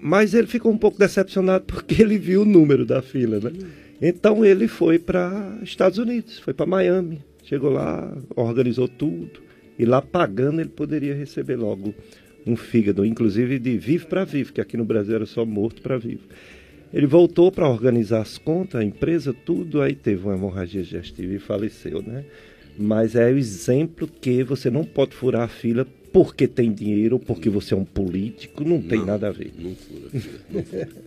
Mas ele ficou um pouco decepcionado [laughs] porque ele viu o número da fila, né? Então ele foi para Estados Unidos, foi para Miami, chegou lá, organizou tudo e lá pagando ele poderia receber logo um fígado, inclusive de vivo para vivo, que aqui no Brasil era só morto para vivo. Ele voltou para organizar as contas, a empresa, tudo, aí teve uma hemorragia digestiva e faleceu, né? Mas é o exemplo que você não pode furar a fila porque tem dinheiro, porque você é um político, não, não tem nada a ver. Não fura, não fura. [laughs]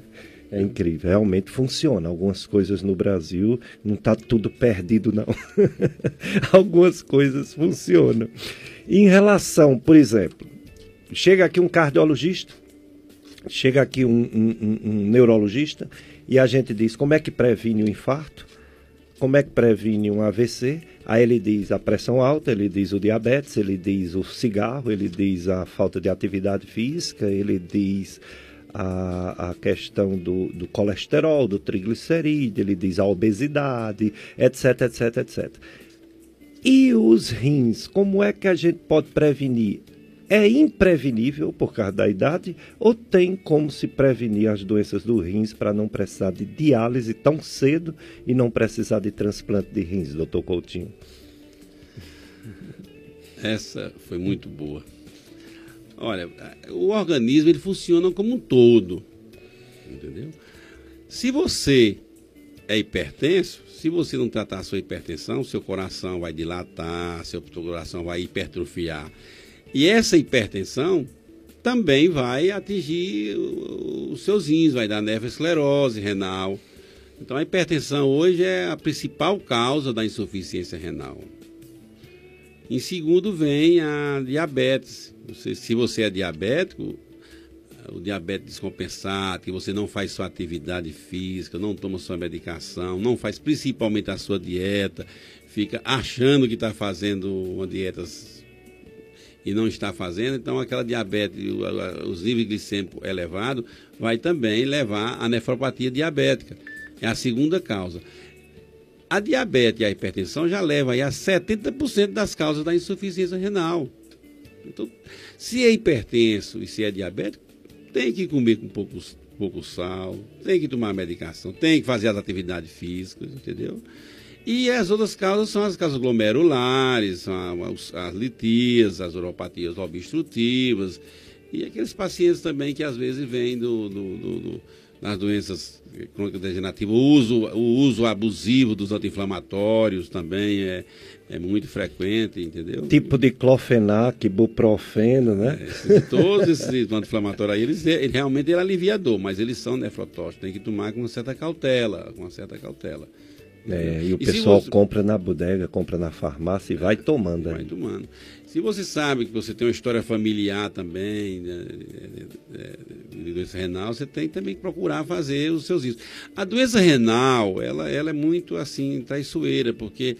É incrível, realmente funciona. Algumas coisas no Brasil não está tudo perdido, não. [laughs] Algumas coisas funcionam. Em relação, por exemplo, chega aqui um cardiologista, chega aqui um, um, um, neurologista e a gente diz como é que previne o infarto, como é que previne um AVC. Aí ele diz a pressão alta, ele diz o diabetes, ele diz o cigarro, ele diz a falta de atividade física, ele diz a, a questão do, do colesterol, do triglicerídeo, ele diz a obesidade, etc, etc, etc. E os rins, como é que a gente pode prevenir? É imprevenível por causa da idade ou tem como se prevenir as doenças do rins para não precisar de diálise tão cedo e não precisar de transplante de rins, doutor Coutinho? Essa foi muito boa. Olha, o organismo ele funciona como um todo, entendeu? Se você é hipertenso, se você não tratar a sua hipertensão, seu coração vai dilatar, seu coração vai hipertrofiar e essa hipertensão também vai atingir os seus rins, vai dar nefroesclerose renal. Então a hipertensão hoje é a principal causa da insuficiência renal. Em segundo vem a diabetes. Você, se você é diabético, o diabetes descompensado, que você não faz sua atividade física, não toma sua medicação, não faz principalmente a sua dieta, fica achando que está fazendo uma dieta e não está fazendo, então aquela diabetes, os níveis glicêmicos elevados, vai também levar à nefropatia diabética. É a segunda causa. A diabetes e a hipertensão já levam aí a 70% das causas da insuficiência renal. Então, se é hipertenso e se é diabético, tem que comer com pouco, pouco sal, tem que tomar medicação, tem que fazer as atividades físicas, entendeu? E as outras causas são as causas glomerulares, as, as litias, as uropatias obstrutivas e aqueles pacientes também que às vezes vêm do, do, do, nas doenças crônicas degenerativas. O uso, o uso abusivo dos anti-inflamatórios também é, é muito frequente, entendeu? Tipo de clofenac, buprofeno, né? É, esses, todos esses anti-inflamatórios aí, eles, eles realmente ele alivia a dor, mas eles são nefrotóxicos. Tem que tomar com uma certa cautela, com uma certa cautela. É, e o e pessoal você... compra na bodega, compra na farmácia e vai tomando. Vai tomando. Se você sabe que você tem uma história familiar também né, de doença renal, você tem também que procurar fazer os seus riscos. A doença renal, ela, ela é muito assim, traiçoeira, porque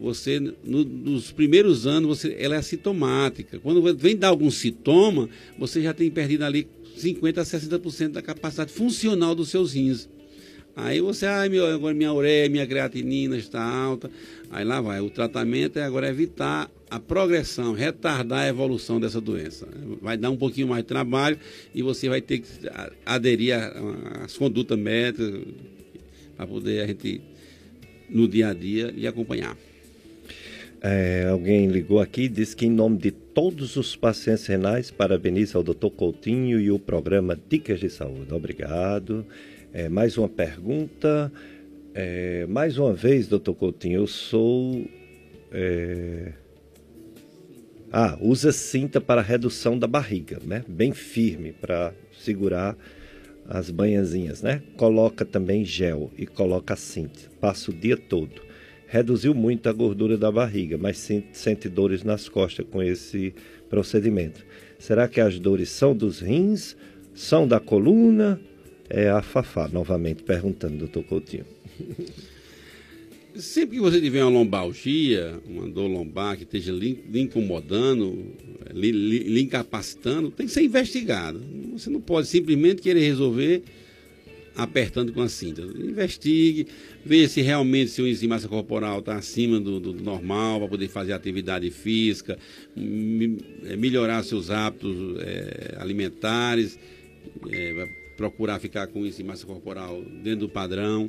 você, no, nos primeiros anos, você, ela é assintomática. Quando vem dar algum sintoma, você já tem perdido ali 50% a 60% da capacidade funcional dos seus rins. Aí você, ai, meu, agora minha ureia, minha creatinina está alta. Aí lá vai. O tratamento é agora evitar a progressão, retardar a evolução dessa doença. Vai dar um pouquinho mais de trabalho e você vai ter que aderir às condutas médicas para poder a gente, no dia a dia, lhe acompanhar. É, alguém ligou aqui disse que, em nome de todos os pacientes renais, parabeniza ao Dr. Coutinho e o programa Dicas de Saúde. Obrigado. É, mais uma pergunta. É, mais uma vez, doutor Coutinho, eu sou. É... Ah, usa cinta para redução da barriga, né? Bem firme para segurar as banhazinhas, né? Coloca também gel e coloca cinta. Passa o dia todo. Reduziu muito a gordura da barriga, mas sente dores nas costas com esse procedimento. Será que as dores são dos rins? São da coluna? É a Fafá, novamente perguntando, doutor Coutinho. Sempre que você tiver uma lombalgia, uma dor lombar que esteja lhe, incomodando, lhe, incapacitando, tem que ser investigado. Você não pode simplesmente querer resolver apertando com a cinta. Investigue, veja se realmente seu índice de massa corporal está acima do, do, normal para poder fazer atividade física, é, melhorar seus hábitos é, alimentares, é, procurar ficar com isso em massa corporal dentro do padrão.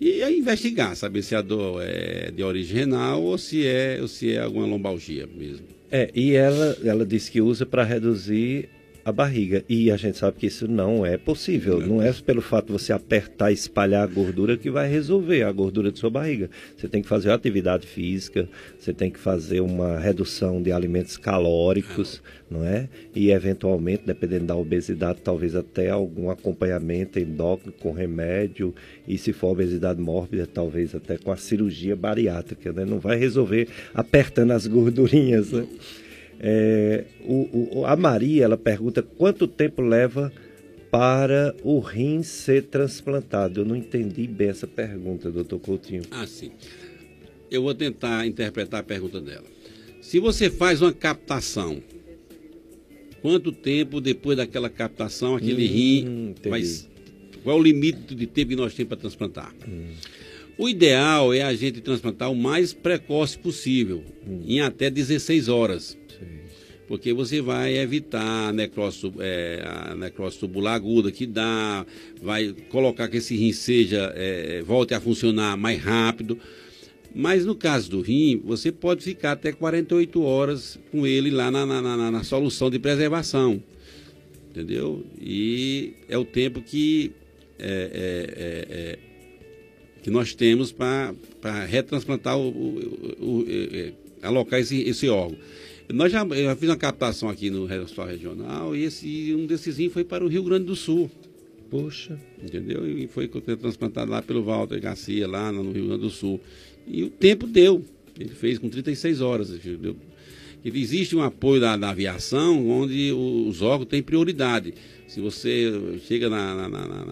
E aí investigar, saber se a dor é de origem renal ou se é, ou se é alguma lombalgia mesmo. É, e ela, ela disse que usa para reduzir a barriga. E a gente sabe que isso não é possível. Não é pelo fato de você apertar e espalhar a gordura que vai resolver a gordura de sua barriga. Você tem que fazer atividade física, você tem que fazer uma redução de alimentos calóricos, não é? E eventualmente, dependendo da obesidade, talvez até algum acompanhamento endócrino com remédio. E se for obesidade mórbida, talvez até com a cirurgia bariátrica, né? Não vai resolver apertando as gordurinhas, né? É, o, o, a Maria ela pergunta quanto tempo leva para o rim ser transplantado. Eu não entendi bem essa pergunta, doutor Coutinho. Ah, sim. Eu vou tentar interpretar a pergunta dela. Se você faz uma captação, quanto tempo depois daquela captação aquele hum, rim vai. Qual é o limite de tempo que nós temos para transplantar? Hum. O ideal é a gente transplantar o mais precoce possível, hum. em até 16 horas porque você vai evitar a necrose, é, a necrose tubular aguda que dá, vai colocar que esse rim seja, é, volte a funcionar mais rápido. Mas no caso do rim, você pode ficar até 48 horas com ele lá na, na, na, na solução de preservação. Entendeu? E é o tempo que, é, é, é, é que nós temos para retransplantar, o, o, o, alocar esse, esse órgão. Nós já, eu fiz uma captação aqui no Hospital Regional e esse, um desses foi para o Rio Grande do Sul. Poxa. Entendeu? E foi transplantado lá pelo Walter Garcia, lá no Rio Grande do Sul. E o tempo deu. Ele fez com 36 horas. Existe um apoio da, da aviação onde os órgãos têm prioridade. Se você chega na, na, na, na,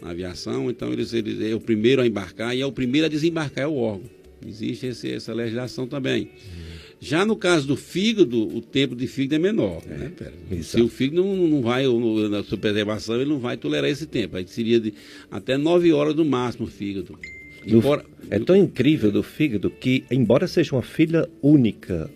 na aviação, então eles, eles é o primeiro a embarcar e é o primeiro a desembarcar é o órgão. Existe esse, essa legislação também. Hum. Já no caso do fígado, o tempo de fígado é menor. É, né? Se o fígado não, não vai, na sua preservação, ele não vai tolerar esse tempo. Aí seria de até nove horas no máximo o fígado. Embora, é tão incrível do fígado que, embora seja uma fila única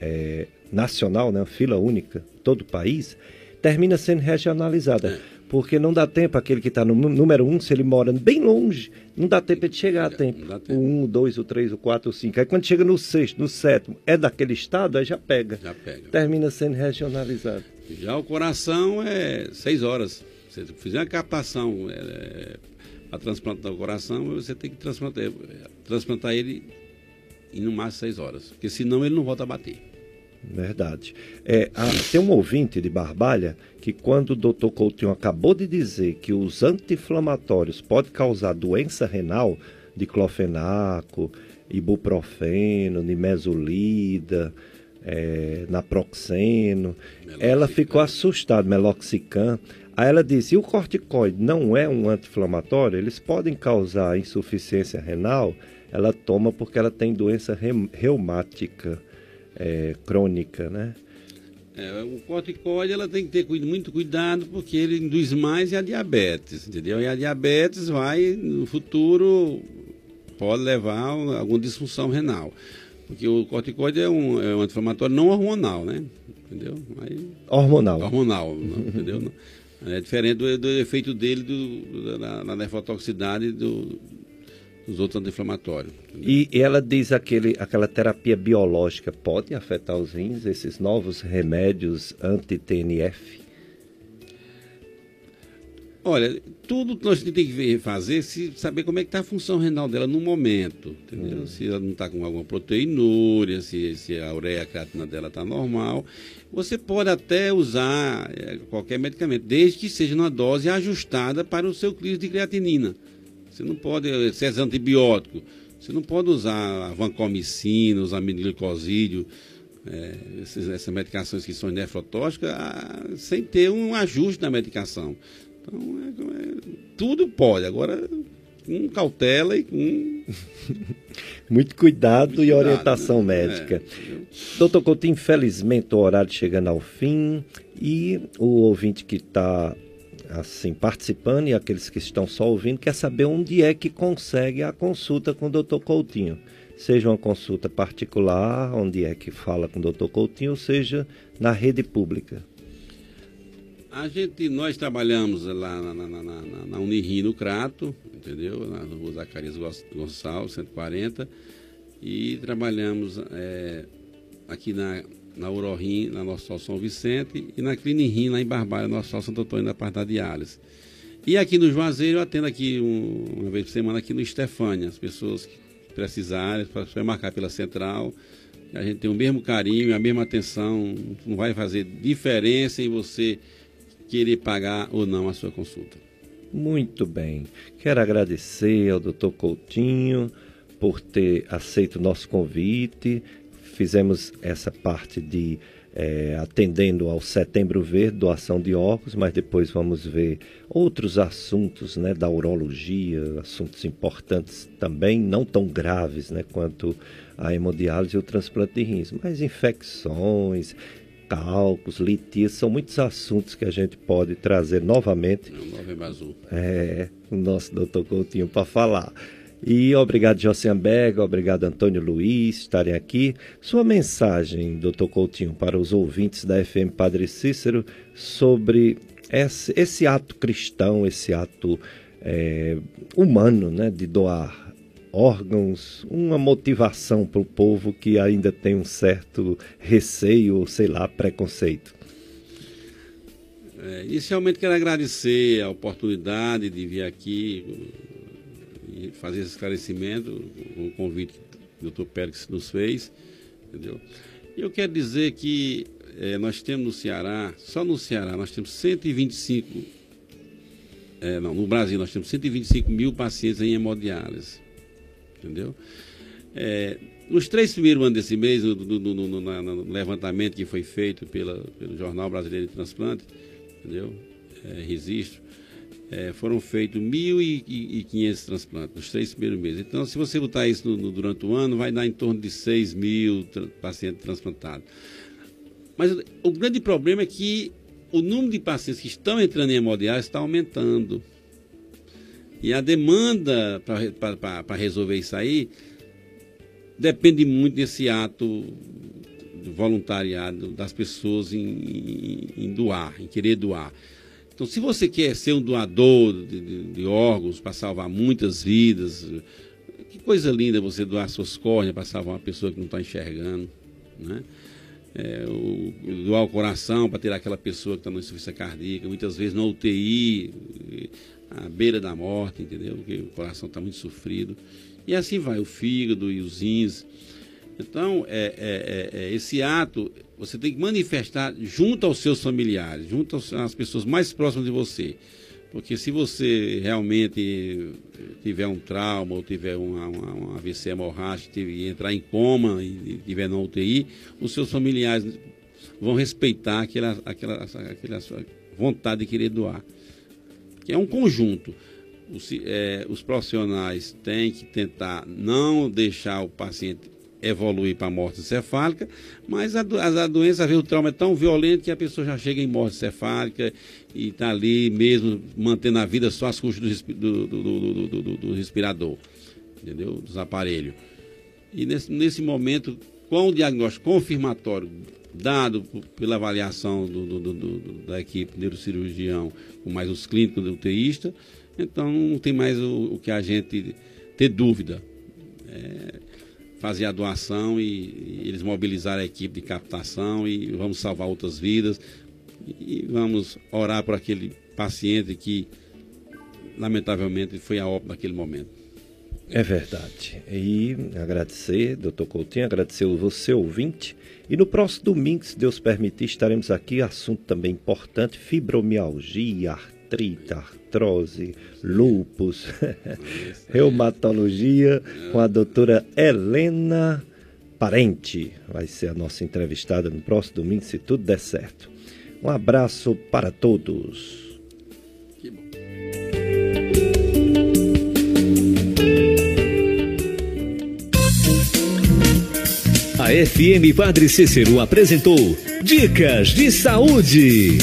é, nacional, né, uma fila única, todo o país, termina sendo regionalizada. É porque não dá tempo aquele que está no número um, se ele mora bem longe, não dá tempo de chegar a tempo. tempo. O um, o dois, o três, o quatro, o cinco. Aí quando chega no sexto, no sétimo, é daquele estado, aí já pega. Já pega. Termina sendo regionalizado. Já o coração é seis horas. você fizer uma captação é, para transplantar o coração, você tem que transplantar, transplantar ele em no máximo seis horas, porque senão ele não volta a bater. Verdade. É, a, tem um ouvinte de Barbalha que quando o doutor Coutinho acabou de dizer que os anti-inflamatórios podem causar doença renal, diclofenaco, ibuprofeno, nimesulida, é, naproxeno, Meloxicam. ela ficou assustada, meloxicam. Aí ela disse, e o corticoide não é um anti-inflamatório? Eles podem causar insuficiência renal? Ela toma porque ela tem doença reumática é, crônica, né? É, o corticoide ela tem que ter muito cuidado porque ele induz mais a diabetes, entendeu? E a diabetes vai, no futuro, pode levar a alguma disfunção renal. Porque o corticoide é um, é um anti-inflamatório não hormonal, né? Entendeu? Aí, hormonal. Hormonal, não, entendeu? É diferente do, do efeito dele do, da, da nefrotoxicidade do, os outros anti-inflamatórios. E ela diz aquele, aquela terapia biológica pode afetar os rins, esses novos remédios anti-TNF? Olha, tudo que nós temos que fazer é saber como é que está a função renal dela no momento, entendeu? Hum. Se ela não está com alguma proteinúria, se, se a ureia creatina dela está normal. Você pode até usar é, qualquer medicamento, desde que seja numa dose ajustada para o seu clínico de creatinina. Você não pode, se é antibiótico, você não pode usar vancomicina, usar aminoglicosídeo, é, essas, essas, medicações que são nefrotóxicas, ah, sem ter um ajuste na medicação. Então, é, é, tudo pode. Agora, com cautela e com. [laughs] Muito cuidado Muito e cuidado, orientação né? médica. É, Doutor Couto, infelizmente o horário chegando ao fim e o ouvinte que está assim participando e aqueles que estão só ouvindo quer saber onde é que consegue a consulta com o Dr. Coutinho. Seja uma consulta particular, onde é que fala com o Dr. Coutinho, ou seja na rede pública. A gente, nós trabalhamos lá na, na, na, na Unirim no Crato, entendeu? Na rua Zacarias Gonçalves, 140, e trabalhamos é, aqui na na Urorim, na Nossa São Vicente, e na Clinirim, lá em Barbalha, Nossa Sol Santo Antônio, na parte da diálise. E aqui no Juazeiro, eu atendo aqui um, uma vez por semana aqui no Estefânia, as pessoas que precisarem, para marcar pela central. A gente tem o mesmo carinho, a mesma atenção, não vai fazer diferença em você querer pagar ou não a sua consulta. Muito bem. Quero agradecer ao Dr. Coutinho por ter aceito o nosso convite, fizemos essa parte de é, atendendo ao Setembro Verde, doação de órgãos, mas depois vamos ver outros assuntos né, da urologia, assuntos importantes também, não tão graves né, quanto a hemodiálise e o transplante de rins, mas infecções, cálculos, litias, são muitos assuntos que a gente pode trazer novamente. É, o nosso doutor Coutinho para falar. E obrigado, Josiane obrigado, Antônio Luiz, estarem aqui. Sua mensagem, doutor Coutinho, para os ouvintes da FM Padre Cícero sobre esse, esse ato cristão, esse ato é, humano né, de doar órgãos, uma motivação para o povo que ainda tem um certo receio, sei lá, preconceito. É, inicialmente quero agradecer a oportunidade de vir aqui fazer esse esclarecimento, o convite que o Dr. Pérez nos fez, entendeu? E eu quero dizer que é, nós temos no Ceará, só no Ceará, nós temos 125, é, eh, não, no Brasil nós temos 125 mil pacientes em hemodiálise, entendeu? É, nos três primeiros anos desse mês, no, no, no, no, levantamento que foi feito pela, pelo Jornal Brasileiro de Transplante, entendeu? É, é, foram feitos 1.500 transplantes nos três primeiros meses. Então, se você botar isso no, no, durante o ano, vai dar em torno de 6 mil pacientes transplantados. Mas o grande problema é que o número de pacientes que estão entrando em hemodiálise está aumentando. E a demanda para resolver isso aí depende muito desse ato voluntariado das pessoas em, em, em doar, em querer doar. Então, se você quer ser um doador de, de, de órgãos para salvar muitas vidas, que coisa linda você doar suas córneas para salvar uma pessoa que não está enxergando. Né? é, o, doar o coração para ter aquela pessoa que está na insuficiência cardíaca, muitas vezes no UTI, à beira da morte, entendeu? Porque o coração está muito sofrido. E assim vai, o fígado e os rins. Então, é, é, é, é esse ato você tem que manifestar junto aos seus familiares, junto às pessoas mais próximas de você. Porque se você realmente tiver um trauma ou tiver uma, uma, AVC hemorrágica e entrar em coma e tiver na UTI, os seus familiares vão respeitar aquela, aquela, aquela vontade de querer doar. É um conjunto. Os, é, os profissionais têm que tentar não deixar o paciente evoluir para a morte cefálica, mas a, a, a doença, o trauma é tão violento que a pessoa já chega em morte cefálica e está ali mesmo mantendo a vida só às custas do, do, do, do, respirador, entendeu? Dos aparelhos. E nesse, nesse momento, com o diagnóstico confirmatório dado pela avaliação da equipe neurocirurgião, com mais os clínicos do UTIsta, então não tem mais o, o que a gente ter dúvida. É, fazer a doação e, e, eles mobilizar a equipe de captação e vamos salvar outras vidas e vamos orar por aquele paciente que lamentavelmente foi a óbito naquele momento. É verdade. E agradecer, doutor Coutinho, agradecer você, ouvinte. E no próximo domingo, se Deus permitir, estaremos aqui. Assunto também importante: fibromialgia, artrose, lúpus, [laughs] reumatologia, com a doutora Helena Parente. Vai ser a nossa entrevistada no próximo domingo, se tudo der certo. Um abraço para todos. A FM Padre Cícero apresentou Dicas de Saúde.